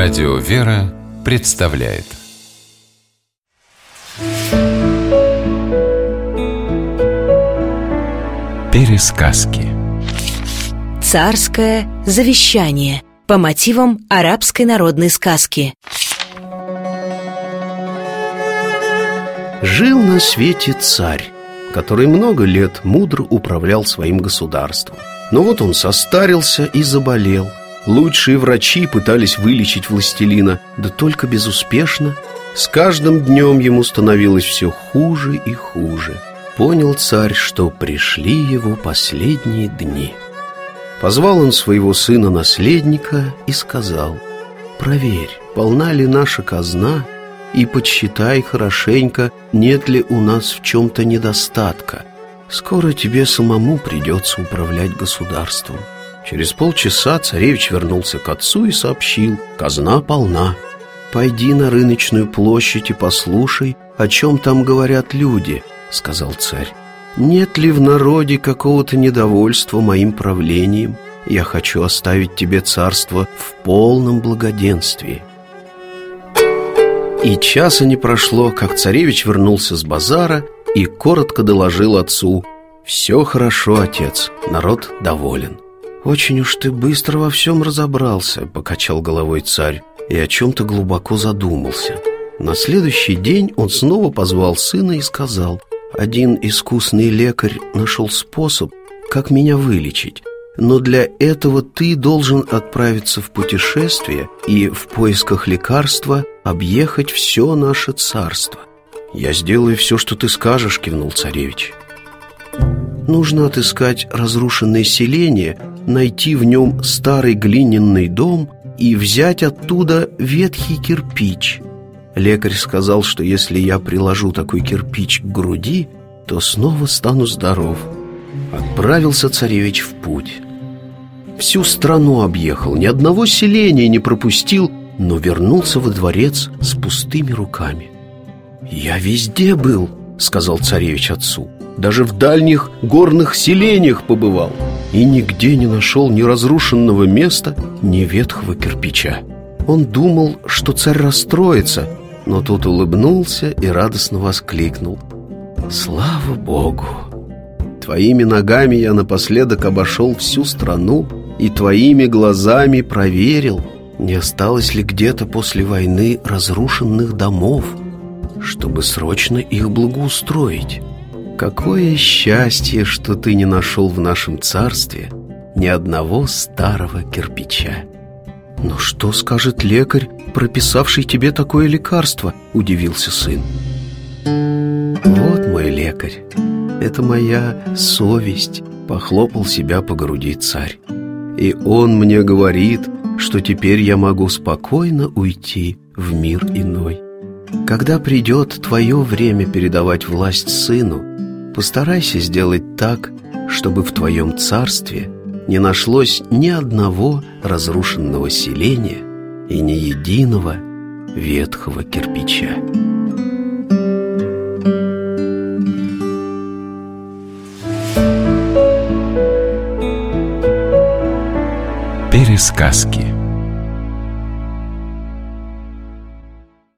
Радио «Вера» представляет. Пересказки. Царское завещание по мотивам арабской народной сказки. Жил на свете царь, который много лет мудро управлял своим государством. Но вот он состарился и заболел – Лучшие врачи пытались вылечить властелина, да только безуспешно. С каждым днем ему становилось все хуже и хуже. Понял царь, что пришли его последние дни. Позвал он своего сына-наследника и сказал, «Проверь, полна ли наша казна, и подсчитай хорошенько, нет ли у нас в чем-то недостатка. Скоро тебе самому придется управлять государством». Через полчаса царевич вернулся к отцу и сообщил «Казна полна. Пойди на рыночную площадь и послушай, о чем там говорят люди», — сказал царь. «Нет ли в народе какого-то недовольства моим правлением? Я хочу оставить тебе царство в полном благоденствии». И часа не прошло, как царевич вернулся с базара и коротко доложил отцу «Все хорошо, отец, народ доволен». «Очень уж ты быстро во всем разобрался», — покачал головой царь и о чем-то глубоко задумался. На следующий день он снова позвал сына и сказал, «Один искусный лекарь нашел способ, как меня вылечить, но для этого ты должен отправиться в путешествие и в поисках лекарства объехать все наше царство». «Я сделаю все, что ты скажешь», — кивнул царевич. Нужно отыскать разрушенное селение найти в нем старый глиняный дом и взять оттуда ветхий кирпич. Лекарь сказал, что если я приложу такой кирпич к груди, то снова стану здоров. Отправился царевич в путь. Всю страну объехал, ни одного селения не пропустил, но вернулся во дворец с пустыми руками. «Я везде был», — сказал царевич отцу. «Даже в дальних горных селениях побывал» и нигде не нашел ни разрушенного места, ни ветхого кирпича. Он думал, что царь расстроится, но тут улыбнулся и радостно воскликнул. «Слава Богу! Твоими ногами я напоследок обошел всю страну и твоими глазами проверил, не осталось ли где-то после войны разрушенных домов, чтобы срочно их благоустроить». Какое счастье, что ты не нашел в нашем царстве ни одного старого кирпича. Но что скажет лекарь, прописавший тебе такое лекарство? Удивился сын. Вот мой лекарь, это моя совесть, похлопал себя по груди царь. И он мне говорит, что теперь я могу спокойно уйти в мир иной. Когда придет твое время передавать власть сыну, Постарайся сделать так, чтобы в твоем царстве не нашлось ни одного разрушенного селения и ни единого ветхого кирпича. Пересказки